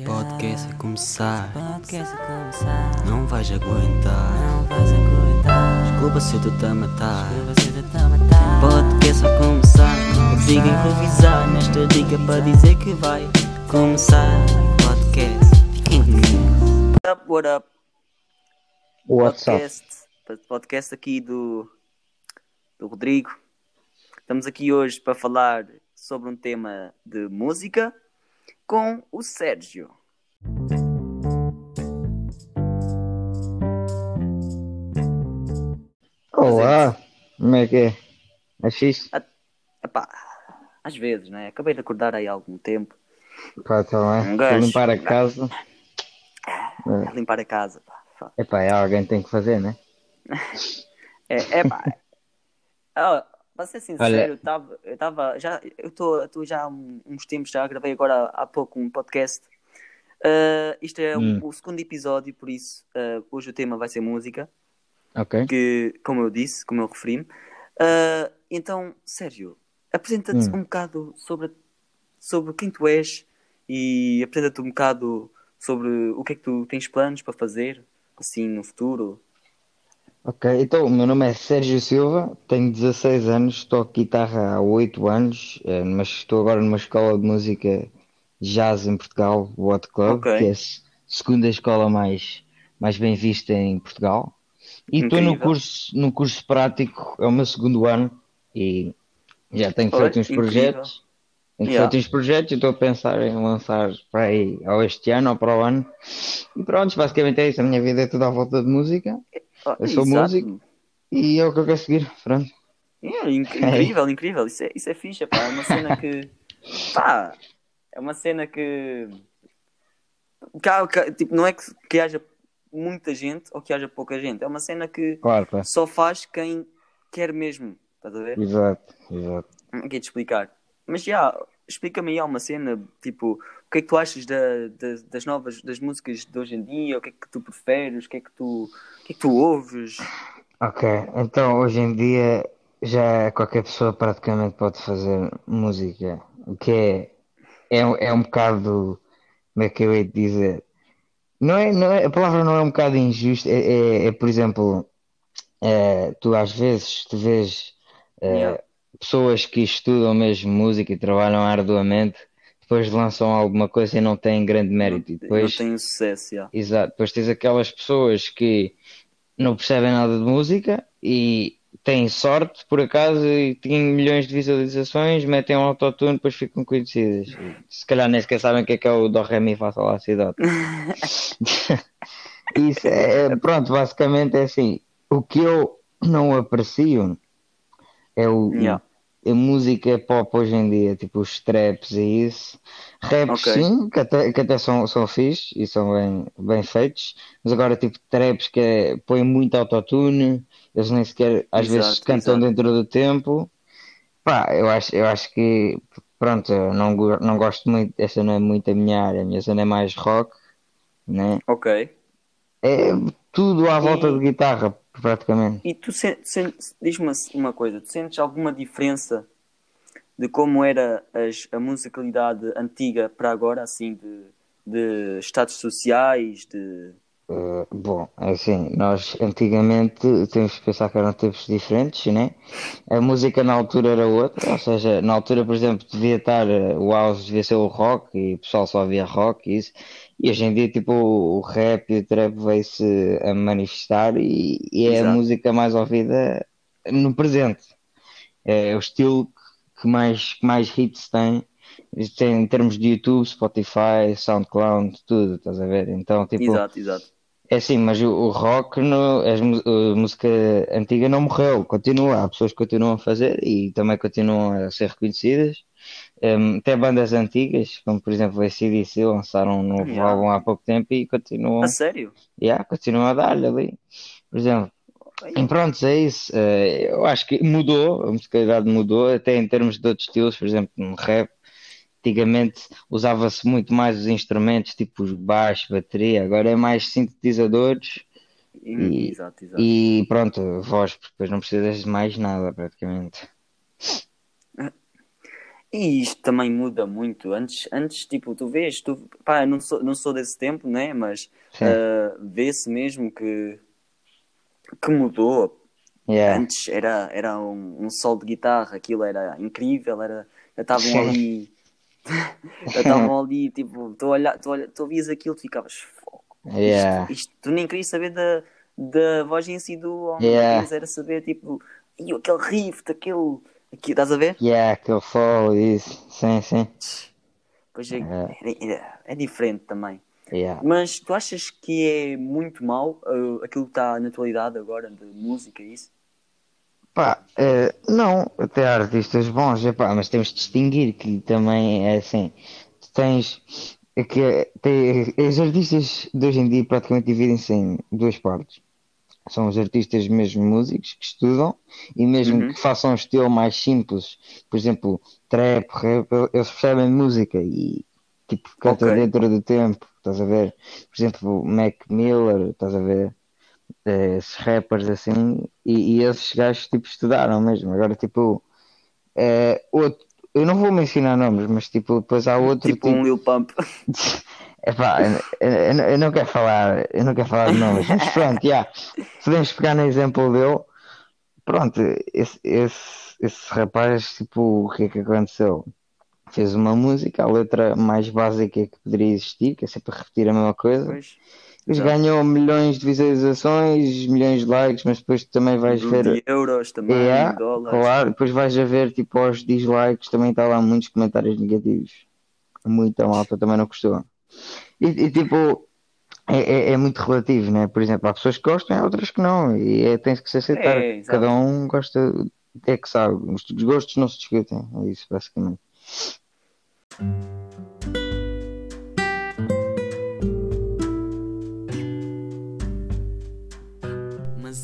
Podcast a começar, Podcast a começar. não vais aguentar. Não vais aguentar. Desculpa se eu estou a matar. Podcast a começar, consigo improvisar nesta dica para dizer que vai começar. Podcast, fiquem comigo. What up, what up? WhatsApp. Podcast, podcast aqui do, do Rodrigo. Estamos aqui hoje para falar sobre um tema de música com o Sérgio. Olá, como é que é? É fixe? Epá, às vezes, né? Acabei de acordar aí há algum tempo. Pá, tá Um bem. gajo. Vou limpar a casa. a limpar a casa. Pá. Epá, é alguém tem que fazer, né? É, é pá. Para ser sincero, Olha- eu estava. Eu tava, já. Eu estou já há uns tempos, já gravei agora há pouco um podcast. Ah, isto é o- Hum. o segundo episódio, por isso ah, hoje o tema vai ser música, Ok. que, como eu disse, como eu referi-me. Ah, então, Sérgio, apresenta-te Hum. um bocado sobre, sobre quem tu és e apresenta-te um bocado sobre o que é que tu tens planos para fazer, assim, no futuro. Ok, então o meu nome é Sérgio Silva, tenho 16 anos, toco guitarra há 8 anos, eh, mas estou agora numa escola de música jazz em Portugal, o What Club, que é a se- segunda escola mais, mais bem vista em Portugal. E estou no Incrível. curso, no curso prático, é o meu segundo ano e já tenho Olha, feito uns incrível. projetos. Tenho Yeah. feito uns projetos e estou a pensar em lançar para aí, ou este ano ou para o ano. E pronto, basicamente é isso. A minha vida é tudo à volta de música Ah, Eu sou exato. músico. e é o que eu quero seguir. Pronto. É, inc- incrível, incrível. Isso é, isso é fixe, pá. É uma cena que. Pá, é uma cena que. que tipo, não é que, que haja muita gente ou que haja pouca gente. É uma cena que Claro, claro. só faz quem quer mesmo. Estás a ver? Exato, exato. Não quero te explicar. Mas já, explica-me aí alguma cena, tipo, o que é que tu achas da, da- das novas, das músicas de hoje em dia? O que é que tu preferes? O que é que tu, o que é que tu ouves? Ok, então hoje em dia já qualquer pessoa praticamente pode fazer música. O que é, é, um- é um bocado, como é que eu hei de dizer? Não é, não é, a palavra não é um bocado injusta, é, é, é, por exemplo, é, tu às vezes te vês é, Yeah. Pessoas que estudam mesmo música e trabalham arduamente, depois lançam alguma coisa e não têm grande mérito. E Não depois, tem sucesso, já. exato, depois tens aquelas pessoas que não percebem nada de música e têm sorte, por acaso, e têm milhões de visualizações, metem um autotune, depois ficam conhecidas. Se calhar nem sequer sabem o que é que é o Dó, Ré, Mi, Fá, Sol, Lá, Dó. Isso é, pronto, basicamente é assim. O que eu não aprecio é o, Yeah. A música pop hoje em dia, tipo os traps e isso. Raps Ok. sim, que até, que até são, são fixe e são bem, bem feitos, mas agora tipo traps que é, põem muito autotune, eles nem sequer às Exato, vezes cantam exato. dentro do tempo. Pá, eu acho, eu acho que pronto, eu não, não gosto muito, essa não é muito a minha área, a minha zona é mais rock, né? Ok. É tudo à volta E- de guitarra, praticamente. E tu sen- sen- diz-me uma coisa, tu sentes alguma diferença de como era as- a musicalidade antiga para agora, assim, de, de estados sociais, de... Uh, bom, assim, nós antigamente temos que pensar que eram tempos diferentes, né? A música na altura era outra, ou seja, na altura, por exemplo, devia estar, uh, o house devia ser o rock e o pessoal só via rock e isso, e hoje em dia, tipo, o rap e o trap veio-se a manifestar e, e é a Exato. música mais ouvida no presente. É o estilo que mais, que mais hits tem, em termos de YouTube, Spotify, SoundCloud, tudo, estás a ver? Então, tipo. Exato, exato. É sim, mas o, o rock, no, as a música antiga não morreu, continua. Há pessoas que continuam a fazer e também continuam a ser reconhecidas. Um, até bandas antigas, como por exemplo o AC/DC, lançaram um novo Yeah. álbum há pouco tempo e continuam, A sério? yeah, continuam a dar-lhe ali. Por exemplo, e pronto, é isso. Eh, eu acho que mudou, a musicalidade mudou, até em termos de outros estilos, por exemplo, no rap. Antigamente usava-se muito mais os instrumentos, tipo os baixos, bateria, agora é mais sintetizadores E- Exato, exato. e pronto, voz, porque depois não precisas de mais nada praticamente. E isto também muda muito. Antes, antes tipo, tu vês, tu, pá, não sou, não sou desse tempo, né? Mas ah, vê-se mesmo que, que mudou. Yeah. Antes era, era um, um solo de guitarra, aquilo era incrível, era, estavam ali, estavam ali, tipo, tu, olha, tu, olha, tu ouvias aquilo, tu ficavas, "Fogo, Yeah. isto, isto, tu nem querias saber da, da voz em si do homem, Yeah. querias era saber, tipo, "Ih, aquele riff, daquele, aqui, estás a ver? Yeah, aquele solo, isso. Sim, sim. Pois é, É. é, é- é diferente também. Yeah. Mas tu achas que é muito mau uh, aquilo que está na atualidade agora de música e isso? Pá, eh, não, até há artistas bons, epá, mas temos de distinguir que também é assim, tu tens, é que é- tem, os artistas de hoje em dia praticamente dividem-se em duas partes. São os artistas mesmo músicos que estudam e mesmo Uhum. que façam um estilo mais simples, por exemplo, trap, rap, eles percebem música e tipo cantam Ok. dentro do tempo, estás a ver? Por exemplo, Mac Miller, estás a ver? Eh, esses rappers assim, e, e esses gajos tipo estudaram mesmo. Agora, tipo, eh, outro, eu não vou mencionar nomes, mas tipo, depois há outro tipo um Lil Pump. Epá, eu, eu, eu não quero falar, eu não quero falar de nomes, mas pronto, já, podemos pegar no exemplo dele. Pronto, esse, esse, esse rapaz, tipo, o que é que aconteceu? Fez uma música, a letra mais básica que poderia existir, que é sempre repetir a mesma coisa. Pois. Exato. ganhou milhões de visualizações, milhões de likes, mas depois também vais De ver. euros também, É, dólares. claro, depois vais a ver tipo aos dislikes, também está lá muitos comentários negativos. Muita malta também não gostou. E, e, tipo, é, é, é muito relativo, né? Por exemplo, há pessoas que gostam e há outras que não. E é, tem que se aceitar. É. Cada um gosta, é que sabe. Os os gostos não se discutem. É isso, basicamente.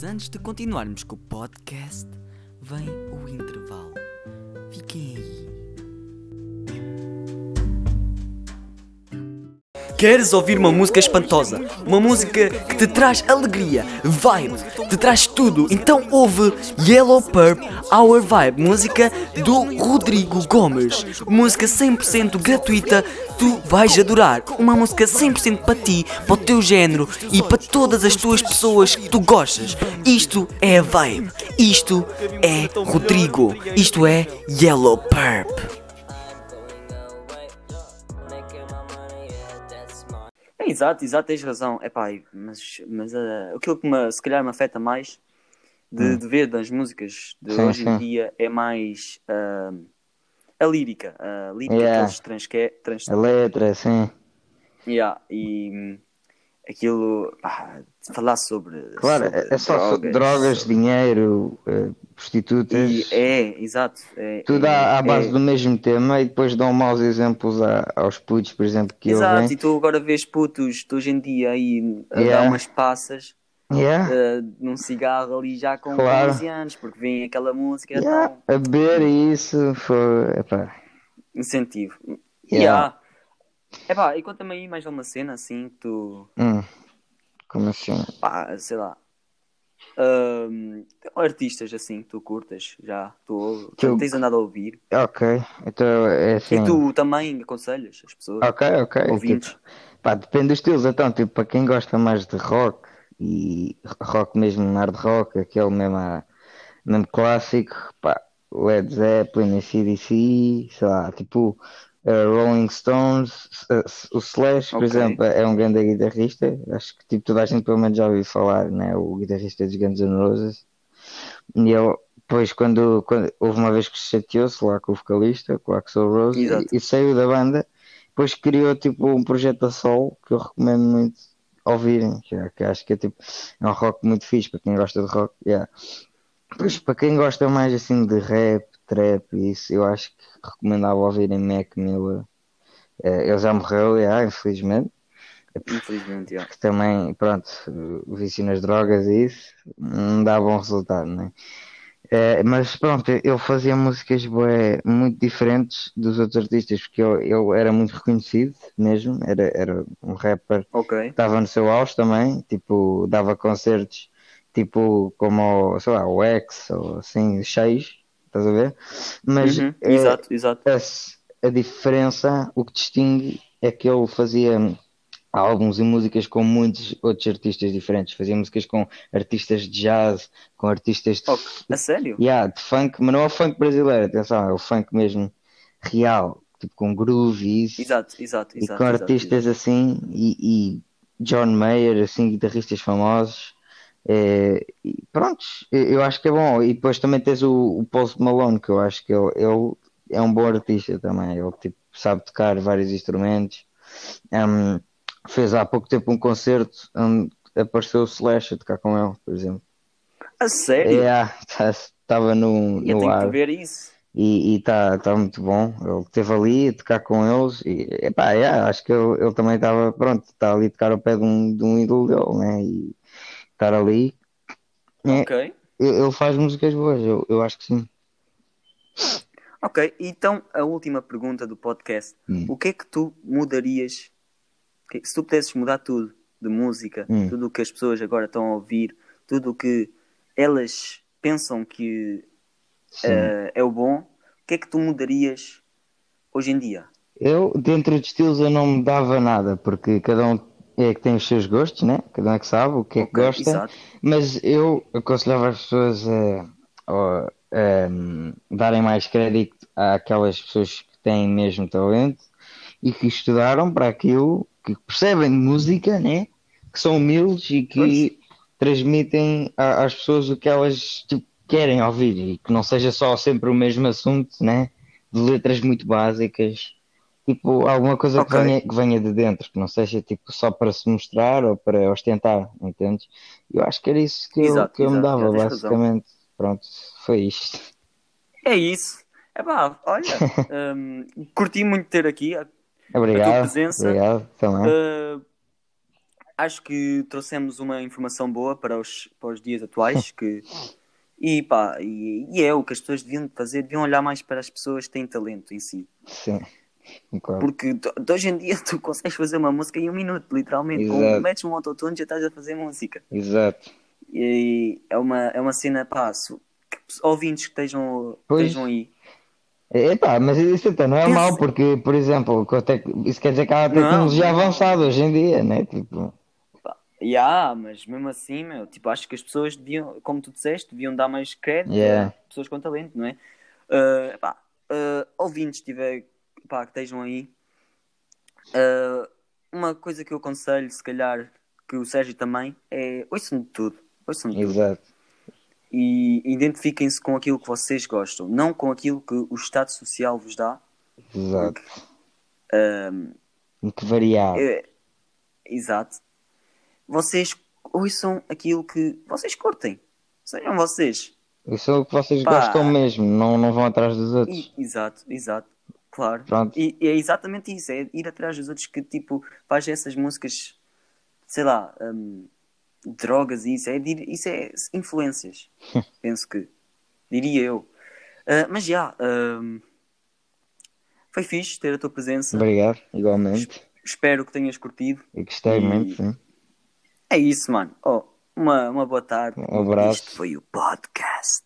Mas antes de continuarmos com o podcast, vem o intervalo. Fiquem aí. Queres ouvir uma música espantosa? Uma música que te traz alegria, vibe, te traz tudo? Então ouve Yellow Purp Our Vibe, música do Rodrigo Gomes. Música 100% gratuita, tu vais adorar. Uma música 100% para ti, para o teu género e para todas as tuas pessoas que tu gostas. Isto é a vibe, isto é Rodrigo, isto é Yellow Purp. Exato, exato, tens razão. Epá, mas, mas uh, aquilo que me, se calhar me afeta mais de, de ver das músicas de Hum. Sim, hoje em sim. dia é mais ah, a lírica. A lírica Yeah. que eles transque, trans, A letra, sim. yeah, e hum, aquilo, pá, falar sobre, Claro, sobre é é só so- drogas, sobre- dinheiro, eh, prostitutas. E é, exato. É, Tudo é, à, à base é- do mesmo tema e depois dão maus exemplos a- aos putos, por exemplo, que Exato, ouvem. e tu agora vês putos de hoje em dia aí a Yeah. dar umas passas Yeah, uh, num cigarro ali já com Claro. 15 anos, porque vem aquela música yeah, tão a beber isso foi. Epá, incentivo. Yeah. Yeah. Epá, e conta-me aí mais uma cena assim que tu, hum, como assim? pá, sei lá, ahm, artistas assim que tu curtas já, tu Que eu- tens andado a ouvir Ok, então é e assim. tu também aconselhas as pessoas, Ok, ok. ouvintes. Tipo, pá, depende dos estilos. Então, tipo, para quem gosta mais de rock e rock mesmo, hard rock, aquele mesmo, mesmo clássico, pá, Led Zeppelin, ACDC, sei lá, tipo eh, Rolling Stones, eh, o Slash, por Ok. exemplo, é um grande guitarrista. Acho que tipo, toda a gente pelo menos já ouviu falar, né? O guitarrista dos Guns N' Roses. E ele, depois, quando, quando houve uma vez que se chateou-se lá com o vocalista, com o Axl Rose, Exato. e, e saiu da banda, depois criou tipo um projeto a solo que eu recomendo muito ouvirem, que, é- que acho que é tipo é um rock muito fixe para quem gosta de rock. Yeah. Depois, para quem gosta mais assim de rap, trap e isso, eu acho que recomendava ouvirem Mac Miller. Eh, ele já morreu, yeah, infelizmente. Infelizmente, já. Que também, pronto, vício nas drogas e isso não dá bom resultado, né? Eh, mas pronto, ele fazia músicas bué, muito diferentes dos outros artistas, porque ele, ele era muito reconhecido mesmo, era, era um rapper Ok. estava no seu auge também, tipo, dava concertos tipo como, sei lá, o X ou assim, cheios, estás a ver? Mas Uhum, é, Exato, exato. a, a diferença, o que distingue é que ele fazia álbuns e músicas com muitos outros artistas diferentes. Fazia músicas com artistas de jazz, com artistas de, Oh, a sério? yeah, de funk, mas não é o funk brasileiro, atenção, é o funk mesmo real, tipo com groove e isso. Exato, exato, E exato. com exato, artistas assim, e, e John Mayer, assim, guitarristas famosos. É, e prontos, eu eu acho que é bom. E depois também tens o, o Post Malone, que eu acho que ele, ele é um bom artista também. Ele tipo, sabe tocar vários instrumentos. Um, fez há pouco tempo um concerto onde apareceu o Slash a tocar com ele, por exemplo. A sério? Estava no, Eu no tenho ar que ver isso. e está tá muito bom. Ele esteve ali a tocar com eles e epá, yeah, acho que ele, ele também estava pronto, está ali a tocar ao pé de um, de um ídolo dele, né? E estar ali. É, Ok. ele ele faz músicas boas, eu, eu acho que sim. Ok, então a última pergunta do podcast. Hum. O que é que tu mudarias? Se tu pudesses mudar tudo de música, Hum. tudo o que as pessoas agora estão a ouvir, tudo o que elas pensam que eh, é o bom, o que é que tu mudarias hoje em dia? Eu, dentro de estilos, eu não me dava nada, porque cada um é que tem os seus gostos, né? Cada um é que sabe o que é que gosta. exato. Mas eu aconselhava as pessoas a, a- a, hum, darem mais crédito àquelas pessoas que têm mesmo talento e que estudaram para aquilo, que percebem de música, né? Que são humildes e que transmitem a- às pessoas o que elas tipo, querem ouvir e que não seja só sempre o mesmo assunto, né? De letras muito básicas. Tipo, alguma coisa que Ok. venha, que venha de dentro, que não seja tipo só para se mostrar ou para ostentar, entendes? Eu acho que era isso que eu, Exato, que eu me exato, dava, tens razão. basicamente. Pronto, foi isto. É isso. É pá, olha, hum, curti muito ter aqui. Obrigado. presença, Obrigado também. Uh, acho que trouxemos uma informação boa para os, para os dias atuais que, e, pá, e, e é o que as pessoas deviam fazer, deviam olhar mais para as pessoas que têm talento em si. Sim, concordo. Porque de, hoje em dia tu consegues fazer uma música em um minuto, literalmente. Com, metes um autotune já estás a fazer música. Exato. E é uma, é uma cena, pá, que ouvintes que estejam, Pois. estejam aí. Epá, mas isso até não é Pensa- mau, porque, por exemplo, isso quer dizer que há tecnologia Não. avançada hoje em dia, né? Tipo, Yeah, mas mesmo assim, meu, tipo, acho que as pessoas deviam, como tu disseste, deviam dar mais crédito Yeah. a pessoas com talento, não é? Uh, epá, uh, ouvintes tiver, pá, que estejam aí, uh, uma coisa que eu aconselho, se calhar, que o Sérgio também, é ouçam de tudo. Ouçam de tudo. exato. E identifiquem-se com aquilo que vocês gostam, não com aquilo que o Estado Social vos dá. Exato. Um, Muito variado. É, exato. Vocês ouçam aquilo que vocês curtem. Sejam vocês. Isso é o que vocês Pá. gostam mesmo, não, não vão atrás dos outros. Exato, exato. Claro. Pronto. E, e é exatamente isso. É ir atrás dos outros que tipo faz essas músicas, sei lá, hum, drogas e isso. É, isso é influências. Penso que. Diria eu. Ah, mas já. hum, foi fixe ter a tua presença. Obrigado, igualmente. Espero que tenhas curtido. Eu gostei E- muito, sim. É isso, mano. Oh, uma, uma boa tarde. Um abraço. Isto foi o podcast.